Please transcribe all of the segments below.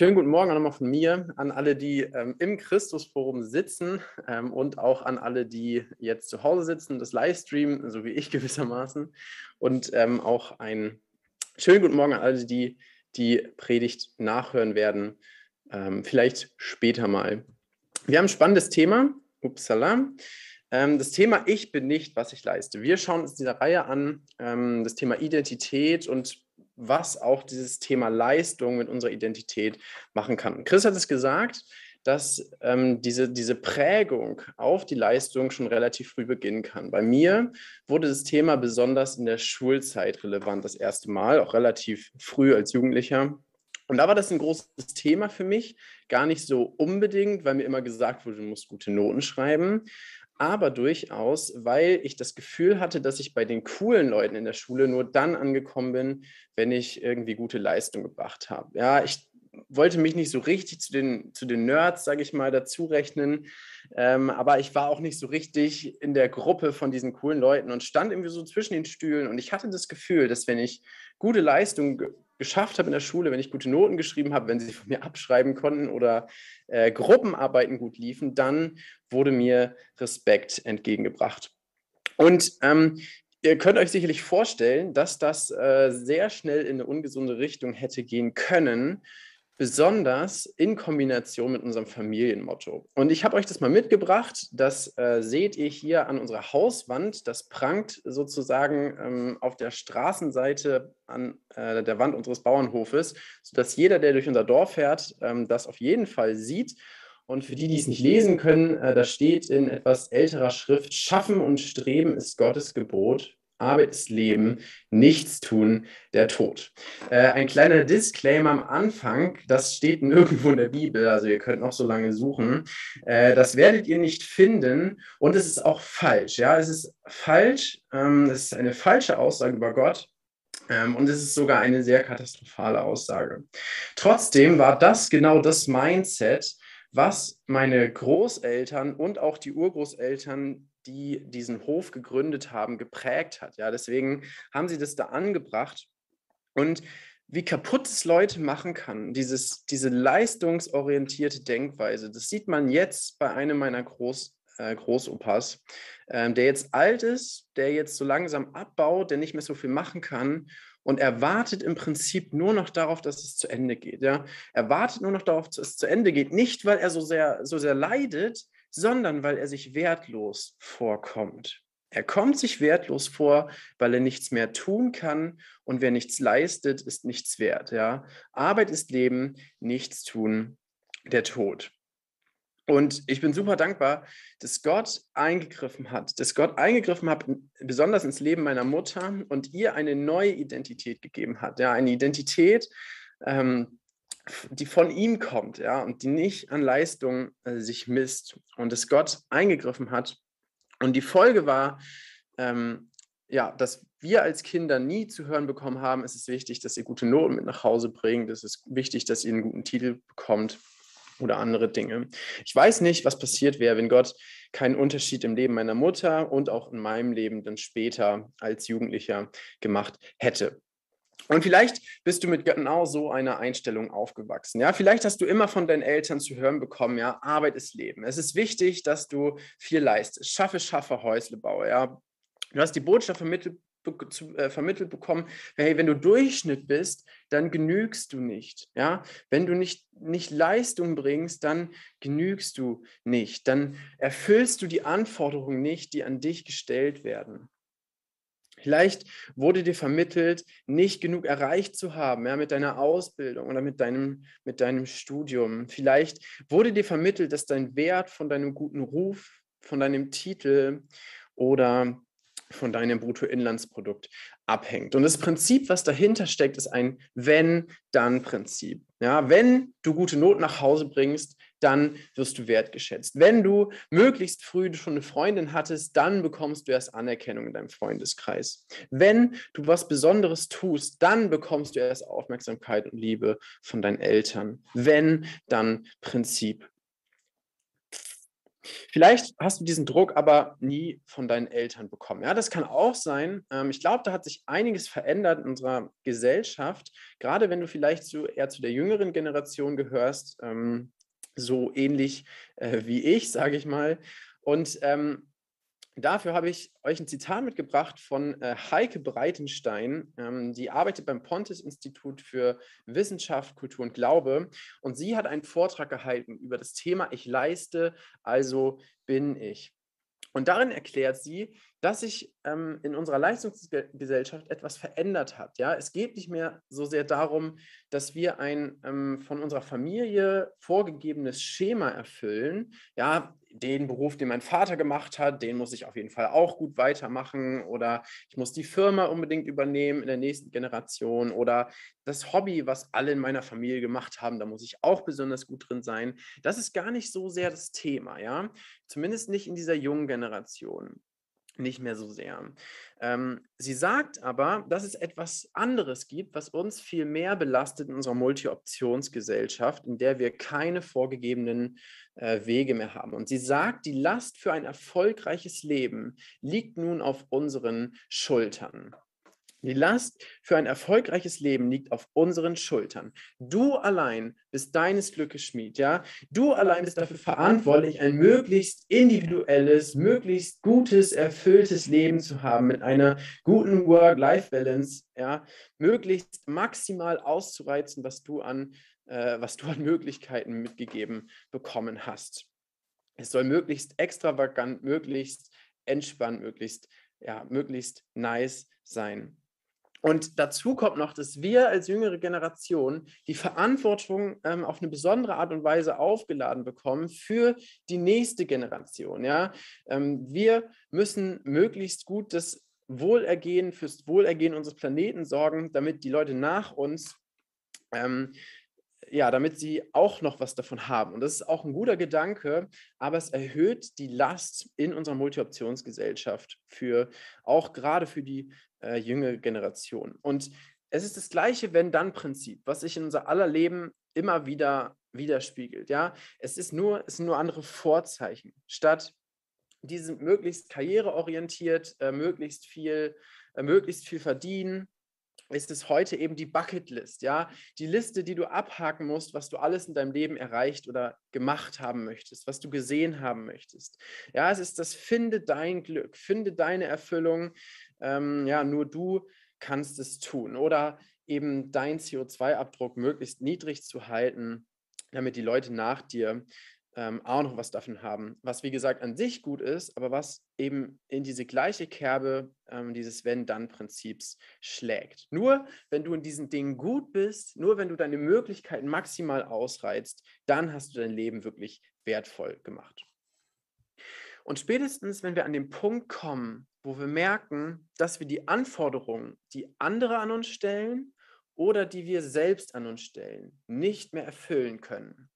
Schönen guten Morgen nochmal von mir an alle, die ähm, im Christusforum sitzen ähm, und auch an alle, die jetzt zu Hause sitzen, das Livestream, so wie ich gewissermaßen. Und ähm, auch einen schönen guten Morgen an alle, die die Predigt nachhören werden, ähm, vielleicht später mal. Wir haben ein spannendes Thema. Upsala. Ähm, das Thema Ich bin nicht, was ich leiste. Wir schauen uns diese Reihe an, ähm, das Thema Identität und was auch dieses Thema Leistung mit unserer Identität machen kann. Chris hat es gesagt, dass ähm, diese, diese Prägung auf die Leistung schon relativ früh beginnen kann. Bei mir wurde das Thema besonders in der Schulzeit relevant, das erste Mal, auch relativ früh als Jugendlicher. Und da war das ein großes Thema für mich, gar nicht so unbedingt, weil mir immer gesagt wurde, du musst gute Noten schreiben, aber durchaus, weil ich das Gefühl hatte, dass ich bei den coolen Leuten in der Schule nur dann angekommen bin, wenn ich irgendwie gute Leistung gebracht habe. Ja, ich wollte mich nicht so richtig zu den, zu den Nerds, sage ich mal, dazu rechnen, ähm, aber ich war auch nicht so richtig in der Gruppe von diesen coolen Leuten und stand irgendwie so zwischen den Stühlen und ich hatte das Gefühl, dass wenn ich gute Leistung geschafft habe in der Schule, wenn ich gute Noten geschrieben habe, wenn sie von mir abschreiben konnten oder äh, Gruppenarbeiten gut liefen, dann wurde mir Respekt entgegengebracht. Und ähm, ihr könnt euch sicherlich vorstellen, dass das äh, sehr schnell in eine ungesunde Richtung hätte gehen können, besonders in Kombination mit unserem Familienmotto. Und ich habe euch das mal mitgebracht. Das äh, seht ihr hier an unserer Hauswand. Das prangt sozusagen ähm, auf der Straßenseite an äh, der Wand unseres Bauernhofes, sodass jeder, der durch unser Dorf fährt, ähm, das auf jeden Fall sieht. Und für die, die es nicht lesen können, äh, da steht in etwas älterer Schrift, Schaffen und Streben ist Gottes Gebot, Arbeit ist Leben, nichts tun, der Tod. Äh, ein kleiner Disclaimer am Anfang, das steht nirgendwo in der Bibel, also ihr könnt noch so lange suchen. Äh, das werdet ihr nicht finden und es ist auch falsch. Ja, es ist falsch, ähm, es ist eine falsche Aussage über Gott. Ähm, und es ist sogar eine sehr katastrophale Aussage. Trotzdem war das genau das Mindset, was meine Großeltern und auch die Urgroßeltern die diesen Hof gegründet haben, geprägt hat. Ja, deswegen haben sie das da angebracht. Und wie kaputt es Leute machen kann, dieses, diese leistungsorientierte Denkweise, das sieht man jetzt bei einem meiner Groß, äh, Großopas, äh, der jetzt alt ist, der jetzt so langsam abbaut, der nicht mehr so viel machen kann und er wartet im Prinzip nur noch darauf, dass es zu Ende geht. Ja? Er wartet nur noch darauf, dass es zu Ende geht. Nicht, weil er so sehr, so sehr leidet, sondern weil er sich wertlos vorkommt. Er kommt sich wertlos vor, weil er nichts mehr tun kann und wer nichts leistet, ist nichts wert. Ja? Arbeit ist Leben, nichts tun, der Tod. Und ich bin super dankbar, dass Gott eingegriffen hat, dass Gott eingegriffen hat, besonders ins Leben meiner Mutter und ihr eine neue Identität gegeben hat. Ja, eine Identität, ähm, die von ihm kommt, ja, und die nicht an Leistung äh, sich misst und dass Gott eingegriffen hat. Und die Folge war, ähm, ja, dass wir als Kinder nie zu hören bekommen haben, es ist wichtig, dass ihr gute Noten mit nach Hause bringt, es ist wichtig, dass ihr einen guten Titel bekommt oder andere Dinge. Ich weiß nicht, was passiert wäre, wenn Gott keinen Unterschied im Leben meiner Mutter und auch in meinem Leben dann später als Jugendlicher gemacht hätte. Und vielleicht bist du mit genau so einer Einstellung aufgewachsen. Ja, vielleicht hast du immer von deinen Eltern zu hören bekommen, ja, Arbeit ist Leben. Es ist wichtig, dass du viel leistest. Schaffe, schaffe, Häusle baue. Ja, du hast die Botschaft vermittelt zu, äh, vermittelt bekommen, hey, wenn du Durchschnitt bist, dann genügst du nicht. Ja? Wenn du nicht, nicht Leistung bringst, dann genügst du nicht. Dann erfüllst du die Anforderungen nicht, die an dich gestellt werden. Vielleicht wurde dir vermittelt, nicht genug erreicht zu haben, ja, mit deiner Ausbildung oder mit deinem, mit deinem Studium. Vielleicht wurde dir vermittelt, dass dein Wert von deinem guten Ruf, von deinem Titel oder von deinem Bruttoinlandsprodukt abhängt. Und das Prinzip, was dahinter steckt, ist ein Wenn-Dann-Prinzip. Ja, wenn du gute Noten nach Hause bringst, dann wirst du wertgeschätzt. Wenn du möglichst früh schon eine Freundin hattest, dann bekommst du erst Anerkennung in deinem Freundeskreis. Wenn du was Besonderes tust, dann bekommst du erst Aufmerksamkeit und Liebe von deinen Eltern. Wenn, dann Prinzip. Vielleicht hast du diesen Druck aber nie von deinen Eltern bekommen. Ja, das kann auch sein. Ähm, ich glaube, da hat sich einiges verändert in unserer Gesellschaft, gerade wenn du vielleicht zu, eher zu der jüngeren Generation gehörst, ähm, so ähnlich äh, wie ich, sage ich mal. Und ähm, Dafür habe ich euch ein Zitat mitgebracht von äh, Heike Breitenstein. Ähm, die arbeitet beim Pontes-Institut für Wissenschaft, Kultur und Glaube. Und sie hat einen Vortrag gehalten über das Thema Ich leiste, also bin ich. Und darin erklärt sie, dass sich ähm, in unserer Leistungsgesellschaft etwas verändert hat. Ja? Es geht nicht mehr so sehr darum, dass wir ein ähm, von unserer Familie vorgegebenes Schema erfüllen. Ja, den Beruf, den mein Vater gemacht hat, den muss ich auf jeden Fall auch gut weitermachen oder ich muss die Firma unbedingt übernehmen in der nächsten Generation oder das Hobby, was alle in meiner Familie gemacht haben, da muss ich auch besonders gut drin sein. Das ist gar nicht so sehr das Thema, ja, zumindest nicht in dieser jungen Generation nicht mehr so sehr. Ähm, sie sagt aber, dass es etwas anderes gibt, was uns viel mehr belastet in unserer Multi-Optionsgesellschaft, in der wir keine vorgegebenen äh, Wege mehr haben. Und sie sagt, die Last für ein erfolgreiches Leben liegt nun auf unseren Schultern. Die Last für ein erfolgreiches Leben liegt auf unseren Schultern. Du allein bist deines Glückes Schmied, ja? Du allein bist dafür verantwortlich, ein möglichst individuelles, möglichst gutes, erfülltes Leben zu haben mit einer guten Work-Life-Balance, ja? Möglichst maximal auszureizen, was du an äh, was du an Möglichkeiten mitgegeben bekommen hast. Es soll möglichst extravagant, möglichst entspannt, möglichst ja, möglichst nice sein. Und dazu kommt noch, dass wir als jüngere Generation die Verantwortung ähm, auf eine besondere Art und Weise aufgeladen bekommen für die nächste Generation. Ja? Ähm, wir müssen möglichst gut das Wohlergehen, fürs Wohlergehen unseres Planeten sorgen, damit die Leute nach uns ähm, ja, damit sie auch noch was davon haben. Und das ist auch ein guter Gedanke, aber es erhöht die Last in unserer Multi-Optionsgesellschaft für auch gerade für die äh, junge Generation. Und es ist das gleiche Wenn-Dann-Prinzip, was sich in unser aller Leben immer wieder widerspiegelt. Ja, es ist nur, es sind nur andere Vorzeichen. Statt diese möglichst karriereorientiert, äh, möglichst viel, äh, möglichst viel verdienen, ist es heute eben die Bucketlist, ja, die Liste, die du abhaken musst, was du alles in deinem Leben erreicht oder gemacht haben möchtest, was du gesehen haben möchtest. Ja, es ist das Finde dein Glück, finde deine Erfüllung. Ähm, ja, nur du kannst es tun oder eben dein CO2-Abdruck möglichst niedrig zu halten, damit die Leute nach dir ähm, auch noch was davon haben, was wie gesagt an sich gut ist, aber was eben in diese gleiche Kerbe ähm, dieses Wenn-Dann-Prinzips schlägt. Nur wenn du in diesen Dingen gut bist, nur wenn du deine Möglichkeiten maximal ausreizt, dann hast du dein Leben wirklich wertvoll gemacht. Und spätestens, wenn wir an den Punkt kommen, wo wir merken, dass wir die Anforderungen, die andere an uns stellen oder die wir selbst an uns stellen, nicht mehr erfüllen können,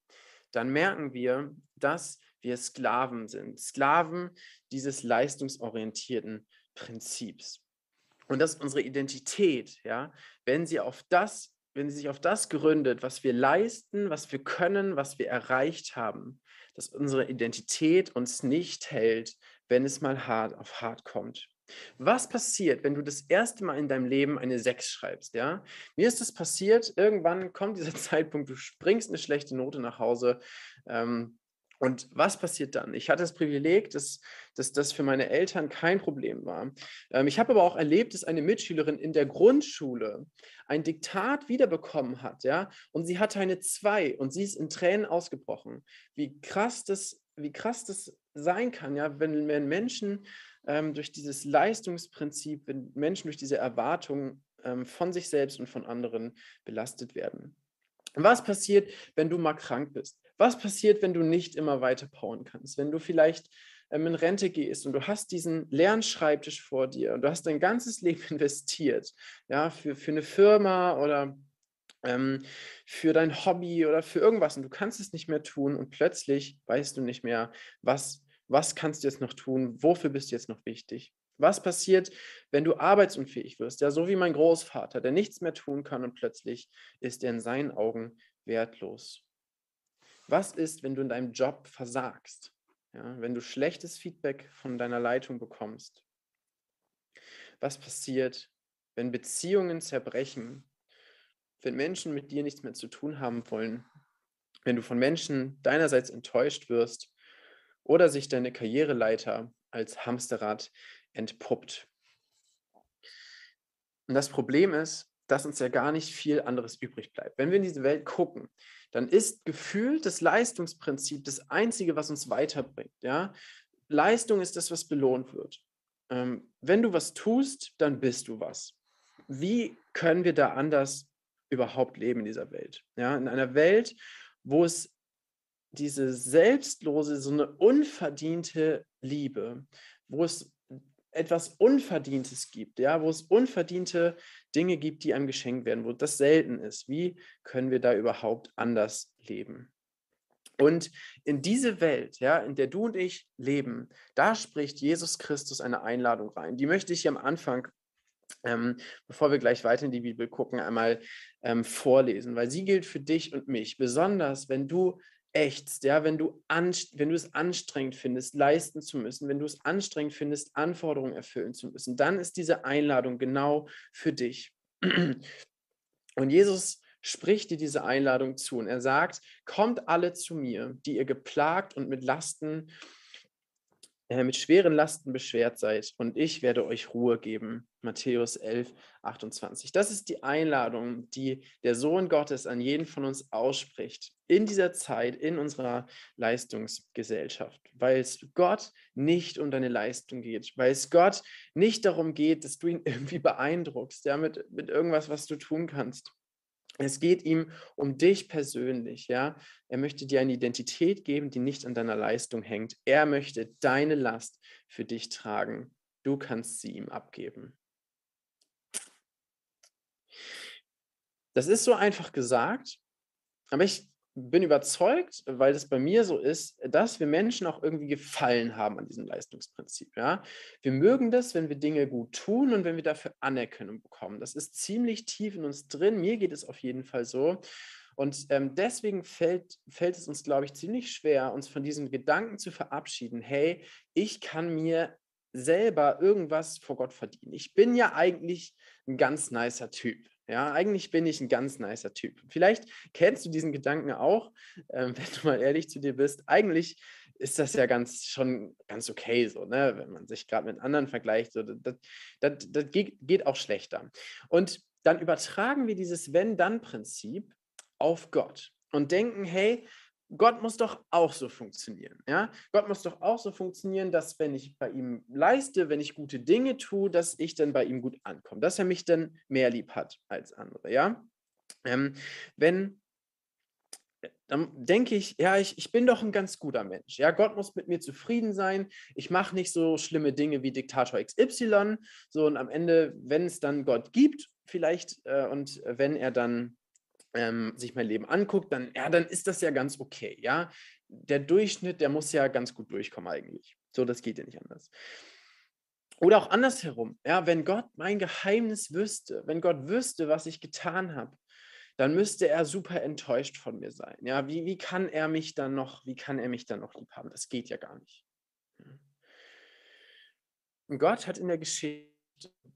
dann merken wir, dass wir Sklaven sind. Sklaven dieses leistungsorientierten Prinzips. Und dass unsere Identität, ja, wenn sie auf das, wenn sie sich auf das gründet, was wir leisten, was wir können, was wir erreicht haben, dass unsere Identität uns nicht hält, wenn es mal hart auf hart kommt. Was passiert, wenn du das erste Mal in deinem Leben eine 6 schreibst? Ja? Mir ist das passiert, irgendwann kommt dieser Zeitpunkt, du springst eine schlechte Note nach Hause. Ähm, und was passiert dann? Ich hatte das Privileg, dass, dass das für meine Eltern kein Problem war. Ähm, ich habe aber auch erlebt, dass eine Mitschülerin in der Grundschule ein Diktat wiederbekommen hat, ja, und sie hatte eine 2 und sie ist in Tränen ausgebrochen. Wie krass das, wie krass das sein kann, ja, wenn, wenn Menschen ähm, durch dieses Leistungsprinzip, wenn Menschen durch diese Erwartung ähm, von sich selbst und von anderen belastet werden. Was passiert, wenn du mal krank bist? Was passiert, wenn du nicht immer weiter powern kannst? Wenn du vielleicht ähm, in Rente gehst und du hast diesen Lernschreibtisch vor dir und du hast dein ganzes Leben investiert, ja, für, für eine Firma oder ähm, für dein Hobby oder für irgendwas und du kannst es nicht mehr tun und plötzlich weißt du nicht mehr, was was kannst du jetzt noch tun? Wofür bist du jetzt noch wichtig? Was passiert, wenn du arbeitsunfähig wirst? Ja, so wie mein Großvater, der nichts mehr tun kann und plötzlich ist er in seinen Augen wertlos. Was ist, wenn du in deinem Job versagst? ja, wenn du schlechtes Feedback von deiner Leitung bekommst? Was passiert, wenn Beziehungen zerbrechen, wenn Menschen mit dir nichts mehr zu tun haben wollen, wenn du von Menschen deinerseits enttäuscht wirst oder sich deine Karriereleiter als Hamsterrad entpuppt? Und das Problem ist, dass uns ja gar nicht viel anderes übrig bleibt. Wenn wir in diese Welt gucken, dann ist gefühlt das Leistungsprinzip das Einzige, was uns weiterbringt. Ja? Leistung ist das, was belohnt wird. Ähm, wenn du was tust, dann bist du was. Wie können wir da anders überhaupt leben in dieser Welt? Ja? In einer Welt, wo es diese selbstlose, so eine unverdiente Liebe, wo es etwas Unverdientes gibt, ja, wo es unverdiente Dinge gibt, die einem geschenkt werden, wo das selten ist. Wie können wir da überhaupt anders leben? Und in diese Welt, ja, in der du und ich leben, da spricht Jesus Christus eine Einladung rein. Die möchte ich hier am Anfang, ähm, bevor wir gleich weiter in die Bibel gucken, einmal ähm, vorlesen, weil sie gilt für dich und mich, besonders wenn du ächzt, ja, wenn du, wenn du es anstrengend findest, leisten zu müssen, wenn du es anstrengend findest, Anforderungen erfüllen zu müssen, dann ist diese Einladung genau für dich. Und Jesus spricht dir diese Einladung zu und er sagt, kommt alle zu mir, die ihr geplagt und mit Lasten mit schweren Lasten beschwert seid, und ich werde euch Ruhe geben. Matthäus 11, 28. Das ist die Einladung, die der Sohn Gottes an jeden von uns ausspricht, in dieser Zeit, in unserer Leistungsgesellschaft, weil es Gott nicht um deine Leistung geht, weil es Gott nicht darum geht, dass du ihn irgendwie beeindruckst, ja, mit, mit irgendwas, was du tun kannst, es geht ihm um dich persönlich, ja. Er möchte dir eine Identität geben, die nicht an deiner Leistung hängt. Er möchte deine Last für dich tragen. Du kannst sie ihm abgeben. Das ist so einfach gesagt, aber ich bin überzeugt, weil das bei mir so ist, dass wir Menschen auch irgendwie gefallen haben an diesem Leistungsprinzip. Ja? Wir mögen das, wenn wir Dinge gut tun und wenn wir dafür Anerkennung bekommen. Das ist ziemlich tief in uns drin. Mir geht es auf jeden Fall so. Und ähm, deswegen fällt, fällt es uns, glaube ich, ziemlich schwer, uns von diesem Gedanken zu verabschieden, hey, ich kann mir selber irgendwas vor Gott verdienen. Ich bin ja eigentlich ein ganz nicer Typ. Ja, eigentlich bin ich ein ganz nicer Typ. Vielleicht kennst du diesen Gedanken auch, äh, wenn du mal ehrlich zu dir bist. Eigentlich ist das ja ganz schon ganz okay so, ne? wenn man sich gerade mit anderen vergleicht. So, das, das, das geht, geht auch schlechter. Und dann übertragen wir dieses Wenn-Dann-Prinzip auf Gott und denken, hey, Gott muss doch auch so funktionieren. Ja? Gott muss doch auch so funktionieren, dass wenn ich bei ihm leiste, wenn ich gute Dinge tue, dass ich dann bei ihm gut ankomme, dass er mich dann mehr lieb hat als andere. Ja? Ähm, wenn dann denke ich, ja, ich, ich bin doch ein ganz guter Mensch. Ja, Gott muss mit mir zufrieden sein. Ich mache nicht so schlimme Dinge wie Diktator XY. So, und am Ende, wenn es dann Gott gibt, vielleicht, äh, und wenn er dann ähm, sich mein Leben anguckt, dann, ja, dann ist das ja ganz okay, ja. Der Durchschnitt, der muss ja ganz gut durchkommen eigentlich. So, das geht ja nicht anders. Oder auch andersherum, ja, wenn Gott mein Geheimnis wüsste, wenn Gott wüsste, was ich getan habe, dann müsste er super enttäuscht von mir sein. Ja, wie, wie kann er mich dann noch, wie kann er mich dann noch lieb haben? Das geht ja gar nicht. Und Gott hat in der Geschichte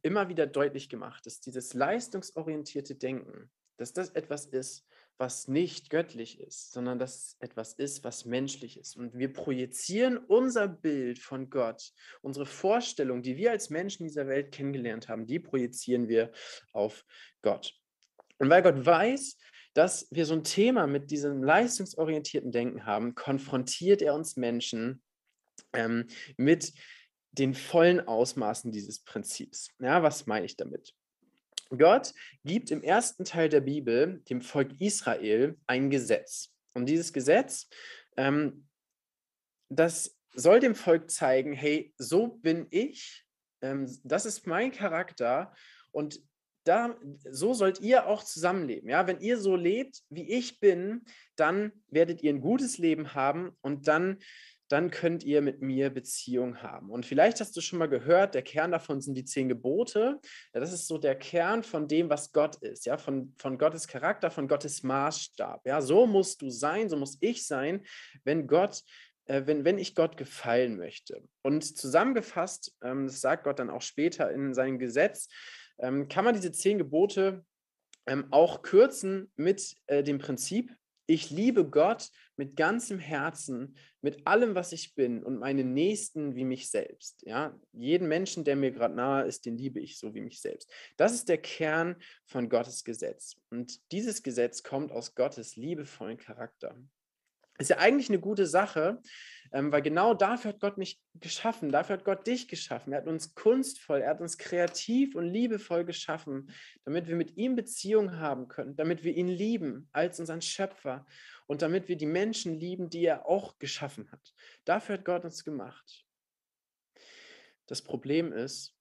immer wieder deutlich gemacht, dass dieses leistungsorientierte Denken, dass das etwas ist, was nicht göttlich ist, sondern dass etwas ist, was menschlich ist. Und wir projizieren unser Bild von Gott, unsere Vorstellung, die wir als Menschen dieser Welt kennengelernt haben, die projizieren wir auf Gott. Und weil Gott weiß, dass wir so ein Thema mit diesem leistungsorientierten Denken haben, konfrontiert er uns Menschen ähm, mit den vollen Ausmaßen dieses Prinzips. Ja, was meine ich damit? Gott gibt im ersten Teil der Bibel dem Volk Israel ein Gesetz. Und dieses Gesetz, ähm, das soll dem Volk zeigen, hey, so bin ich, ähm, das ist mein Charakter und da, so sollt ihr auch zusammenleben. Ja? Wenn ihr so lebt, wie ich bin, dann werdet ihr ein gutes Leben haben und dann dann könnt ihr mit mir Beziehung haben. Und vielleicht hast du schon mal gehört, der Kern davon sind die zehn Gebote. Ja, das ist so der Kern von dem, was Gott ist, ja, von, von Gottes Charakter, von Gottes Maßstab. Ja, so musst du sein, so muss ich sein, wenn Gott äh, wenn, wenn ich Gott gefallen möchte. Und zusammengefasst, ähm, das sagt Gott dann auch später in seinem Gesetz, ähm, kann man diese zehn Gebote ähm, auch kürzen mit äh, dem Prinzip, ich liebe Gott mit ganzem Herzen, mit allem, was ich bin und meine Nächsten wie mich selbst. Ja, jeden Menschen, der mir gerade nahe ist, den liebe ich so wie mich selbst. Das ist der Kern von Gottes Gesetz. Und dieses Gesetz kommt aus Gottes liebevollen Charakter. Ist ja eigentlich eine gute Sache, ähm, weil genau dafür hat Gott mich geschaffen, dafür hat Gott dich geschaffen. Er hat uns kunstvoll, er hat uns kreativ und liebevoll geschaffen, damit wir mit ihm Beziehung haben können, damit wir ihn lieben als unseren Schöpfer und damit wir die Menschen lieben, die er auch geschaffen hat. Dafür hat Gott uns gemacht. Das Problem ist,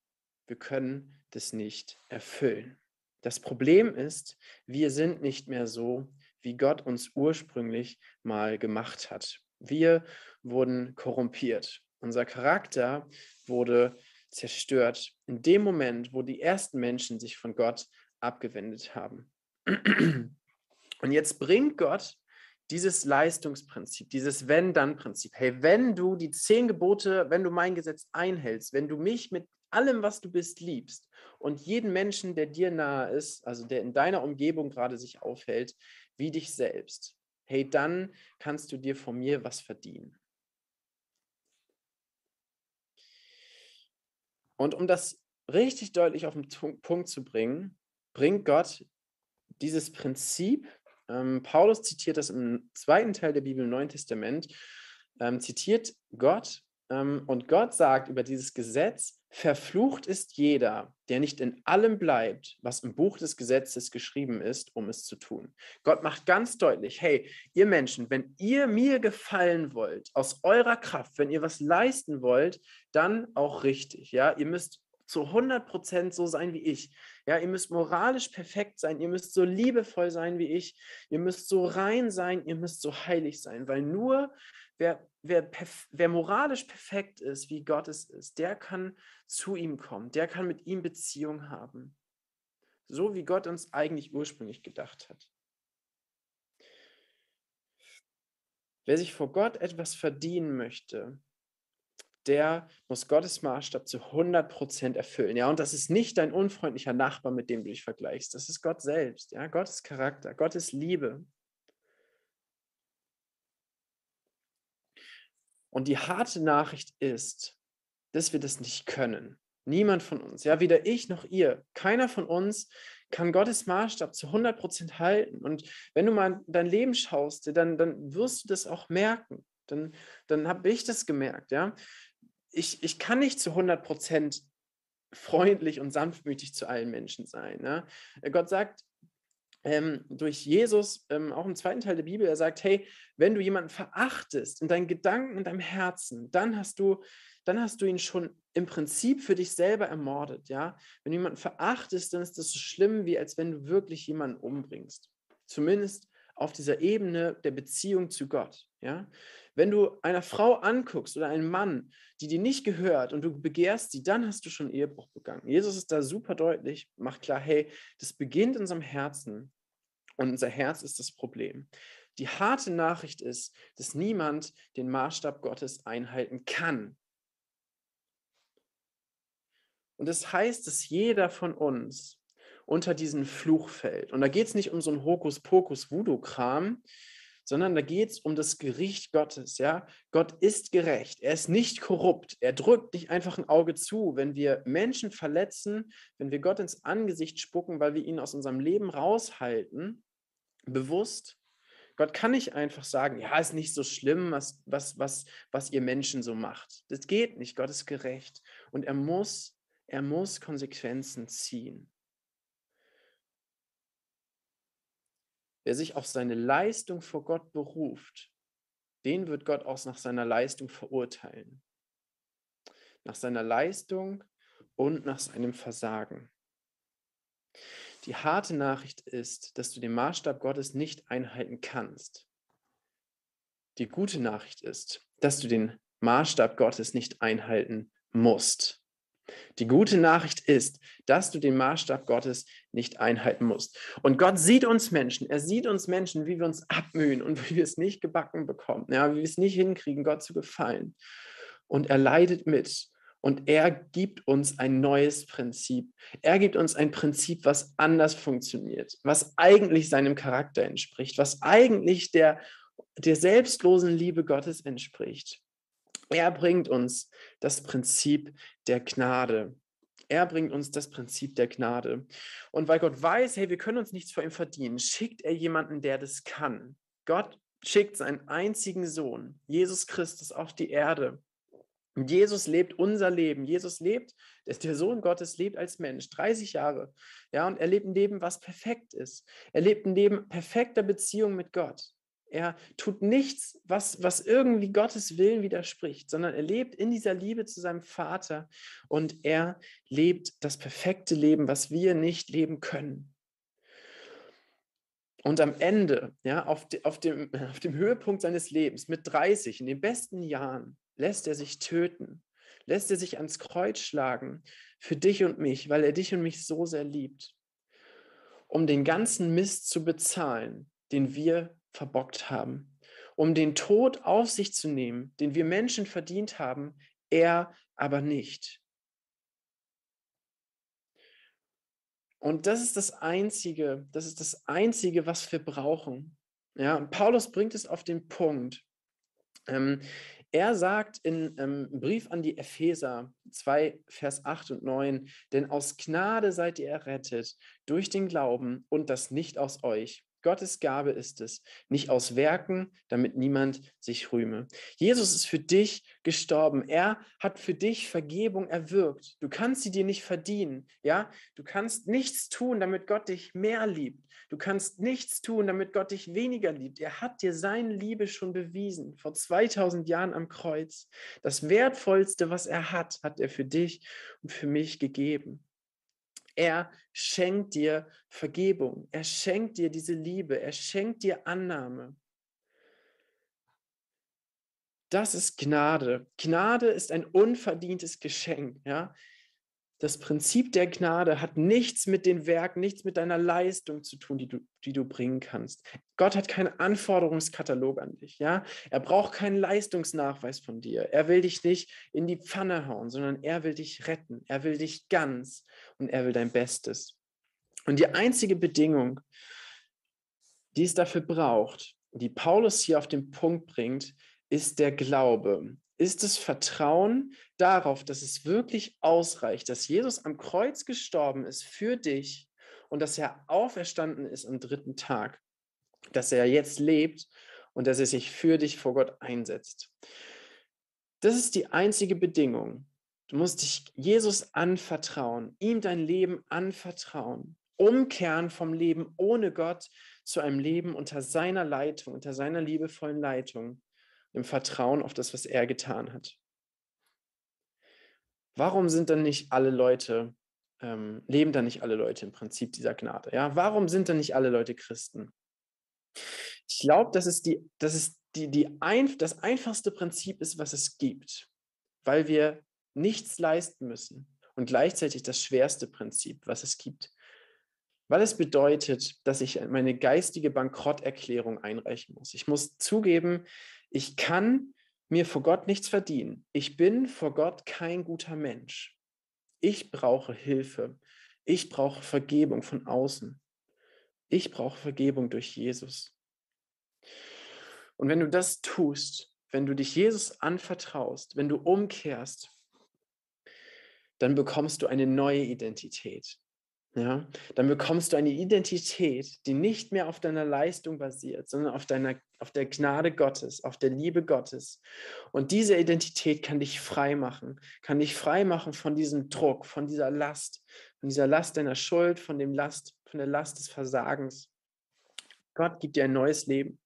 wir können das nicht erfüllen. Das Problem ist, wir sind nicht mehr so, wie Gott uns ursprünglich mal gemacht hat. Wir wurden korrumpiert. Unser Charakter wurde zerstört in dem Moment, wo die ersten Menschen sich von Gott abgewendet haben. Und jetzt bringt Gott dieses Leistungsprinzip, dieses Wenn-Dann-Prinzip. Hey, wenn du die zehn Gebote, wenn du mein Gesetz einhältst, wenn du mich mit allem, was du bist, liebst und jeden Menschen, der dir nahe ist, also der in deiner Umgebung gerade sich aufhält, wie dich selbst, hey, dann kannst du dir von mir was verdienen. Und um das richtig deutlich auf den Punkt zu bringen, bringt Gott dieses Prinzip, ähm, Paulus zitiert das im zweiten Teil der Bibel im Neuen Testament, ähm, zitiert Gott ähm, und Gott sagt über dieses Gesetz, verflucht ist jeder, der nicht in allem bleibt, was im Buch des Gesetzes geschrieben ist, um es zu tun. Gott macht ganz deutlich, hey, ihr Menschen, wenn ihr mir gefallen wollt, aus eurer Kraft, wenn ihr was leisten wollt, dann auch richtig. Ja, ihr müsst zu 100 Prozent so sein wie ich. Ja, ihr müsst moralisch perfekt sein, ihr müsst so liebevoll sein wie ich, ihr müsst so rein sein, ihr müsst so heilig sein, weil nur wer, wer, wer moralisch perfekt ist, wie Gott es ist, der kann zu ihm kommen, der kann mit ihm Beziehung haben. So wie Gott uns eigentlich ursprünglich gedacht hat. Wer sich vor Gott etwas verdienen möchte, der muss Gottes Maßstab zu 100% erfüllen. Ja, und das ist nicht dein unfreundlicher Nachbar, mit dem du dich vergleichst. Das ist Gott selbst. Ja, Gottes Charakter, Gottes Liebe. Und die harte Nachricht ist, dass wir das nicht können. Niemand von uns, ja, weder ich noch ihr, keiner von uns kann Gottes Maßstab zu 100% halten. Und wenn du mal dein Leben schaust, dann, dann wirst du das auch merken. Dann, dann habe ich das gemerkt, ja. Ich, ich kann nicht zu 100% freundlich und sanftmütig zu allen Menschen sein. Ne? Gott sagt, ähm, durch Jesus, ähm, auch im zweiten Teil der Bibel, er sagt, hey, wenn du jemanden verachtest in deinen Gedanken, in deinem Herzen, dann hast du, dann hast du ihn schon im Prinzip für dich selber ermordet, ja. Wenn du jemanden verachtest, dann ist das so schlimm, wie als wenn du wirklich jemanden umbringst. Zumindest auf dieser Ebene der Beziehung zu Gott, ja. Wenn du einer Frau anguckst oder einen Mann, die dir nicht gehört und du begehrst sie, dann hast du schon Ehebruch begangen. Jesus ist da super deutlich, macht klar, hey, das beginnt in unserem Herzen und unser Herz ist das Problem. Die harte Nachricht ist, dass niemand den Maßstab Gottes einhalten kann. Und das heißt, dass jeder von uns unter diesen Fluch fällt. Und da geht es nicht um so ein Hokuspokus-Voodoo-Kram, sondern da geht es um das Gericht Gottes. Ja, Gott ist gerecht. Er ist nicht korrupt. Er drückt nicht einfach ein Auge zu, wenn wir Menschen verletzen, wenn wir Gott ins Angesicht spucken, weil wir ihn aus unserem Leben raushalten bewusst. Gott kann nicht einfach sagen, ja, ist nicht so schlimm, was, was, was, was ihr Menschen so macht. Das geht nicht. Gott ist gerecht. Und er muss, er muss Konsequenzen ziehen. Wer sich auf seine Leistung vor Gott beruft, den wird Gott auch nach seiner Leistung verurteilen. Nach seiner Leistung und nach seinem Versagen. Die harte Nachricht ist, dass du den Maßstab Gottes nicht einhalten kannst. Die gute Nachricht ist, dass du den Maßstab Gottes nicht einhalten musst. Die gute Nachricht ist, dass du den Maßstab Gottes nicht einhalten musst. Und Gott sieht uns Menschen. Er sieht uns Menschen, wie wir uns abmühen und wie wir es nicht gebacken bekommen, ja, wie wir es nicht hinkriegen, Gott zu gefallen. Und er leidet mit. Und er gibt uns ein neues Prinzip. Er gibt uns ein Prinzip, was anders funktioniert, was eigentlich seinem Charakter entspricht, was eigentlich der, der selbstlosen Liebe Gottes entspricht. Er bringt uns das Prinzip der Gnade. Er bringt uns das Prinzip der Gnade. Und weil Gott weiß, hey, wir können uns nichts vor ihm verdienen, schickt er jemanden, der das kann. Gott schickt seinen einzigen Sohn, Jesus Christus, auf die Erde. Und Jesus lebt unser Leben. Jesus lebt, der Sohn Gottes lebt als Mensch, 30 Jahre. Ja, und er lebt ein Leben, was perfekt ist. Er lebt ein Leben perfekter Beziehung mit Gott. Er tut nichts, was, was irgendwie Gottes Willen widerspricht, sondern er lebt in dieser Liebe zu seinem Vater und er lebt das perfekte Leben, was wir nicht leben können. Und am Ende, ja, auf, de, auf, dem, auf dem Höhepunkt seines Lebens, mit 30, in den besten Jahren, lässt er sich töten, lässt er sich ans Kreuz schlagen für dich und mich, weil er dich und mich so sehr liebt, um den ganzen Mist zu bezahlen, den wir verbockt haben, um den Tod auf sich zu nehmen, den wir Menschen verdient haben, er aber nicht. Und das ist das Einzige, das ist das Einzige, was wir brauchen. Ja, Paulus bringt es auf den Punkt. Ähm, er sagt in ähm, Brief an die Epheser 2, Vers 8 und 9, denn aus Gnade seid ihr errettet durch den Glauben und das nicht aus euch. Gottes Gabe ist es, nicht aus Werken, damit niemand sich rühme. Jesus ist für dich gestorben. Er hat für dich Vergebung erwirkt. Du kannst sie dir nicht verdienen. Ja, du kannst nichts tun, damit Gott dich mehr liebt. Du kannst nichts tun, damit Gott dich weniger liebt. Er hat dir seine Liebe schon bewiesen vor 2000 Jahren am Kreuz. Das wertvollste, was er hat, hat er für dich und für mich gegeben. Er schenkt dir Vergebung. Er schenkt dir diese Liebe. Er schenkt dir Annahme. Das ist Gnade. Gnade ist ein unverdientes Geschenk. Ja? Das Prinzip der Gnade hat nichts mit den Werken, nichts mit deiner Leistung zu tun, die du, die du bringen kannst. Gott hat keinen Anforderungskatalog an dich. Ja? Er braucht keinen Leistungsnachweis von dir. Er will dich nicht in die Pfanne hauen, sondern er will dich retten. Er will dich ganz und er will dein Bestes. Und die einzige Bedingung, die es dafür braucht, die Paulus hier auf den Punkt bringt, ist der Glaube ist das Vertrauen darauf, dass es wirklich ausreicht, dass Jesus am Kreuz gestorben ist für dich und dass er auferstanden ist am dritten Tag, dass er jetzt lebt und dass er sich für dich vor Gott einsetzt. Das ist die einzige Bedingung. Du musst dich Jesus anvertrauen, ihm dein Leben anvertrauen, umkehren vom Leben ohne Gott zu einem Leben unter seiner Leitung, unter seiner liebevollen Leitung im Vertrauen auf das, was er getan hat. Warum sind dann nicht alle Leute, ähm, leben dann nicht alle Leute im Prinzip dieser Gnade? Ja? Warum sind dann nicht alle Leute Christen? Ich glaube, dass es, die, dass es die, die ein, das einfachste Prinzip ist, was es gibt, weil wir nichts leisten müssen und gleichzeitig das schwerste Prinzip, was es gibt. Weil es bedeutet, dass ich meine geistige Bankrotterklärung einreichen muss. Ich muss zugeben, ich kann mir vor Gott nichts verdienen. Ich bin vor Gott kein guter Mensch. Ich brauche Hilfe. Ich brauche Vergebung von außen. Ich brauche Vergebung durch Jesus. Und wenn du das tust, wenn du dich Jesus anvertraust, wenn du umkehrst, dann bekommst du eine neue Identität ja, dann bekommst du eine Identität, die nicht mehr auf deiner Leistung basiert, sondern auf, deiner, auf der Gnade Gottes, auf der Liebe Gottes. Und diese Identität kann dich frei machen, kann dich frei machen von diesem Druck, von dieser Last, von dieser Last deiner Schuld, von, dem Last, von der Last des Versagens. Gott gibt dir ein neues Leben.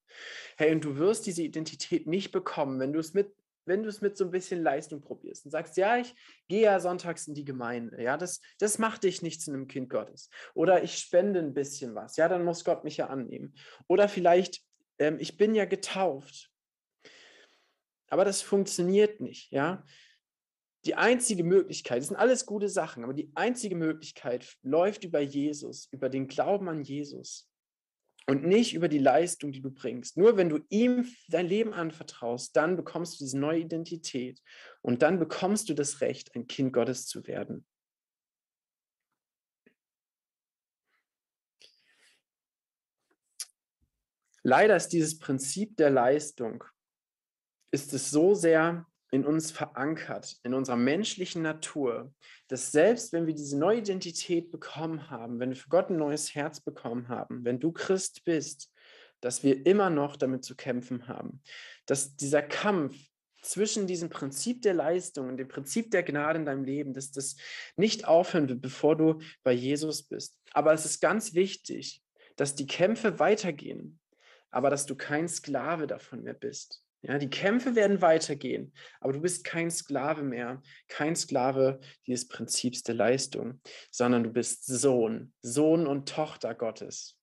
Hey, und du wirst diese Identität nicht bekommen, wenn du es mit wenn du es mit so ein bisschen Leistung probierst und sagst, ja, ich gehe ja sonntags in die Gemeinde, ja, das, das macht dich nicht zu einem Kind Gottes. Oder ich spende ein bisschen was, ja, dann muss Gott mich ja annehmen. Oder vielleicht, ähm, ich bin ja getauft. Aber das funktioniert nicht, ja. Die einzige Möglichkeit, das sind alles gute Sachen, aber die einzige Möglichkeit läuft über Jesus, über den Glauben an Jesus und nicht über die Leistung, die du bringst. Nur wenn du ihm dein Leben anvertraust, dann bekommst du diese neue Identität und dann bekommst du das Recht, ein Kind Gottes zu werden. Leider ist dieses Prinzip der Leistung, ist es so sehr in uns verankert, in unserer menschlichen Natur, dass selbst wenn wir diese neue Identität bekommen haben, wenn wir für Gott ein neues Herz bekommen haben, wenn du Christ bist, dass wir immer noch damit zu kämpfen haben. Dass dieser Kampf zwischen diesem Prinzip der Leistung und dem Prinzip der Gnade in deinem Leben, dass das nicht aufhören wird, bevor du bei Jesus bist. Aber es ist ganz wichtig, dass die Kämpfe weitergehen, aber dass du kein Sklave davon mehr bist. Ja, die Kämpfe werden weitergehen, aber du bist kein Sklave mehr, kein Sklave dieses Prinzips der Leistung, sondern du bist Sohn, Sohn und Tochter Gottes,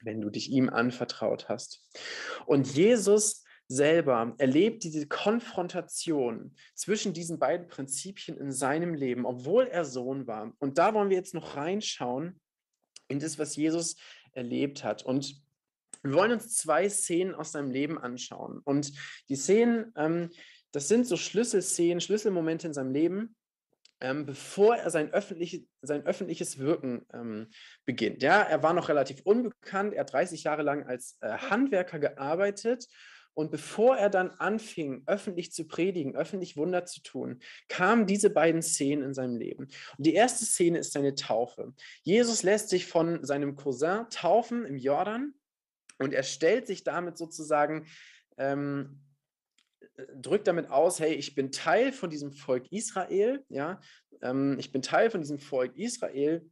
wenn du dich ihm anvertraut hast. Und Jesus selber erlebt diese Konfrontation zwischen diesen beiden Prinzipien in seinem Leben, obwohl er Sohn war. Und da wollen wir jetzt noch reinschauen in das, was Jesus erlebt hat. Und wir wollen uns zwei Szenen aus seinem Leben anschauen. Und die Szenen, ähm, das sind so Schlüsselszenen, Schlüsselmomente in seinem Leben, ähm, bevor er sein, öffentlich, sein öffentliches Wirken ähm, beginnt. Ja, er war noch relativ unbekannt, er hat 30 Jahre lang als äh, Handwerker gearbeitet. Und bevor er dann anfing, öffentlich zu predigen, öffentlich Wunder zu tun, kamen diese beiden Szenen in seinem Leben. Und die erste Szene ist seine Taufe. Jesus lässt sich von seinem Cousin taufen im Jordan und er stellt sich damit sozusagen, ähm, äh, drückt damit aus, hey, ich bin Teil von diesem Volk Israel, ja, ähm, ich bin Teil von diesem Volk Israel.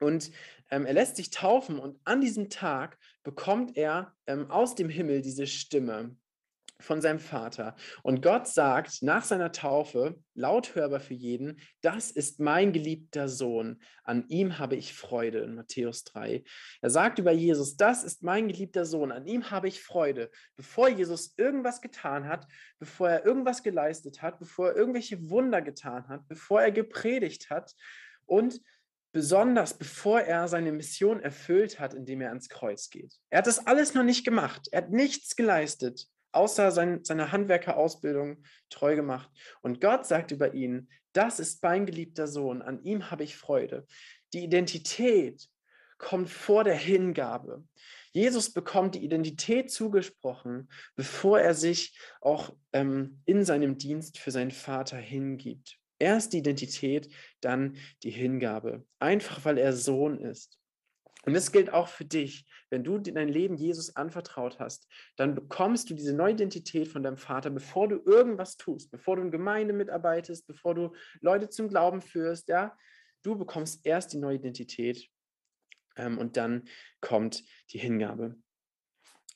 Und ähm, er lässt sich taufen und an diesem Tag bekommt er ähm, aus dem Himmel diese Stimme von seinem Vater. Und Gott sagt nach seiner Taufe, laut hörbar für jeden, das ist mein geliebter Sohn, an ihm habe ich Freude in Matthäus 3. Er sagt über Jesus, das ist mein geliebter Sohn, an ihm habe ich Freude. Bevor Jesus irgendwas getan hat, bevor er irgendwas geleistet hat, bevor er irgendwelche Wunder getan hat, bevor er gepredigt hat und besonders bevor er seine Mission erfüllt hat, indem er ans Kreuz geht. Er hat das alles noch nicht gemacht. Er hat nichts geleistet außer sein, seiner Handwerkerausbildung treu gemacht. Und Gott sagt über ihn, das ist mein geliebter Sohn, an ihm habe ich Freude. Die Identität kommt vor der Hingabe. Jesus bekommt die Identität zugesprochen, bevor er sich auch ähm, in seinem Dienst für seinen Vater hingibt. Erst die Identität, dann die Hingabe. Einfach weil er Sohn ist. Und das gilt auch für dich. Wenn du dein Leben Jesus anvertraut hast, dann bekommst du diese neue Identität von deinem Vater, bevor du irgendwas tust, bevor du in Gemeinde mitarbeitest, bevor du Leute zum Glauben führst. Ja, du bekommst erst die neue Identität ähm, und dann kommt die Hingabe.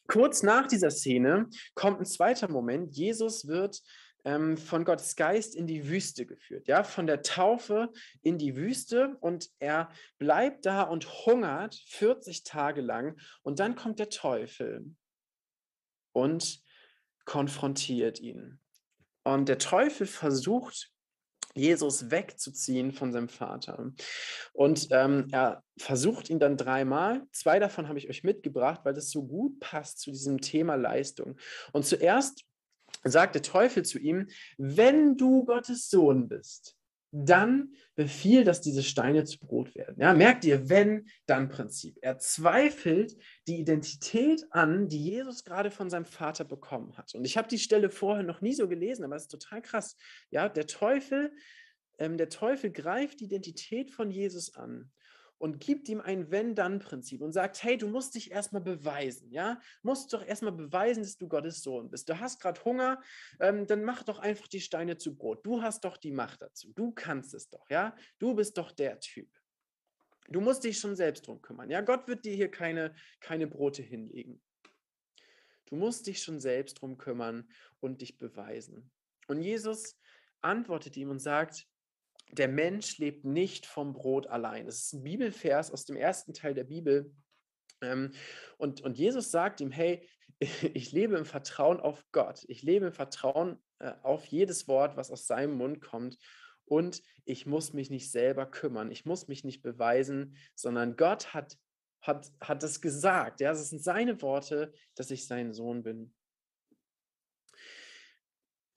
Kurz nach dieser Szene kommt ein zweiter Moment. Jesus wird ähm, von Gottes Geist in die Wüste geführt, ja, von der Taufe in die Wüste und er bleibt da und hungert 40 Tage lang und dann kommt der Teufel und konfrontiert ihn. Und der Teufel versucht, Jesus wegzuziehen von seinem Vater. Und ähm, er versucht ihn dann dreimal. Zwei davon habe ich euch mitgebracht, weil das so gut passt zu diesem Thema Leistung. Und zuerst sagt der Teufel zu ihm, wenn du Gottes Sohn bist, dann befiehl, dass diese Steine zu Brot werden. Ja, merkt ihr, wenn, dann Prinzip. Er zweifelt die Identität an, die Jesus gerade von seinem Vater bekommen hat. Und ich habe die Stelle vorher noch nie so gelesen, aber es ist total krass. Ja, der Teufel, ähm, der Teufel greift die Identität von Jesus an und gibt ihm ein Wenn-Dann-Prinzip und sagt, hey, du musst dich erstmal beweisen, ja? Musst doch erstmal beweisen, dass du Gottes Sohn bist. Du hast gerade Hunger, ähm, dann mach doch einfach die Steine zu Brot. Du hast doch die Macht dazu. Du kannst es doch, ja? Du bist doch der Typ. Du musst dich schon selbst drum kümmern. Ja, Gott wird dir hier keine, keine Brote hinlegen. Du musst dich schon selbst drum kümmern und dich beweisen. Und Jesus antwortet ihm und sagt, der Mensch lebt nicht vom Brot allein. Das ist ein Bibelvers aus dem ersten Teil der Bibel. Ähm, und, und Jesus sagt ihm, hey, ich lebe im Vertrauen auf Gott. Ich lebe im Vertrauen äh, auf jedes Wort, was aus seinem Mund kommt. Und ich muss mich nicht selber kümmern. Ich muss mich nicht beweisen, sondern Gott hat, hat, hat es gesagt. Ja, es sind seine Worte, dass ich sein Sohn bin.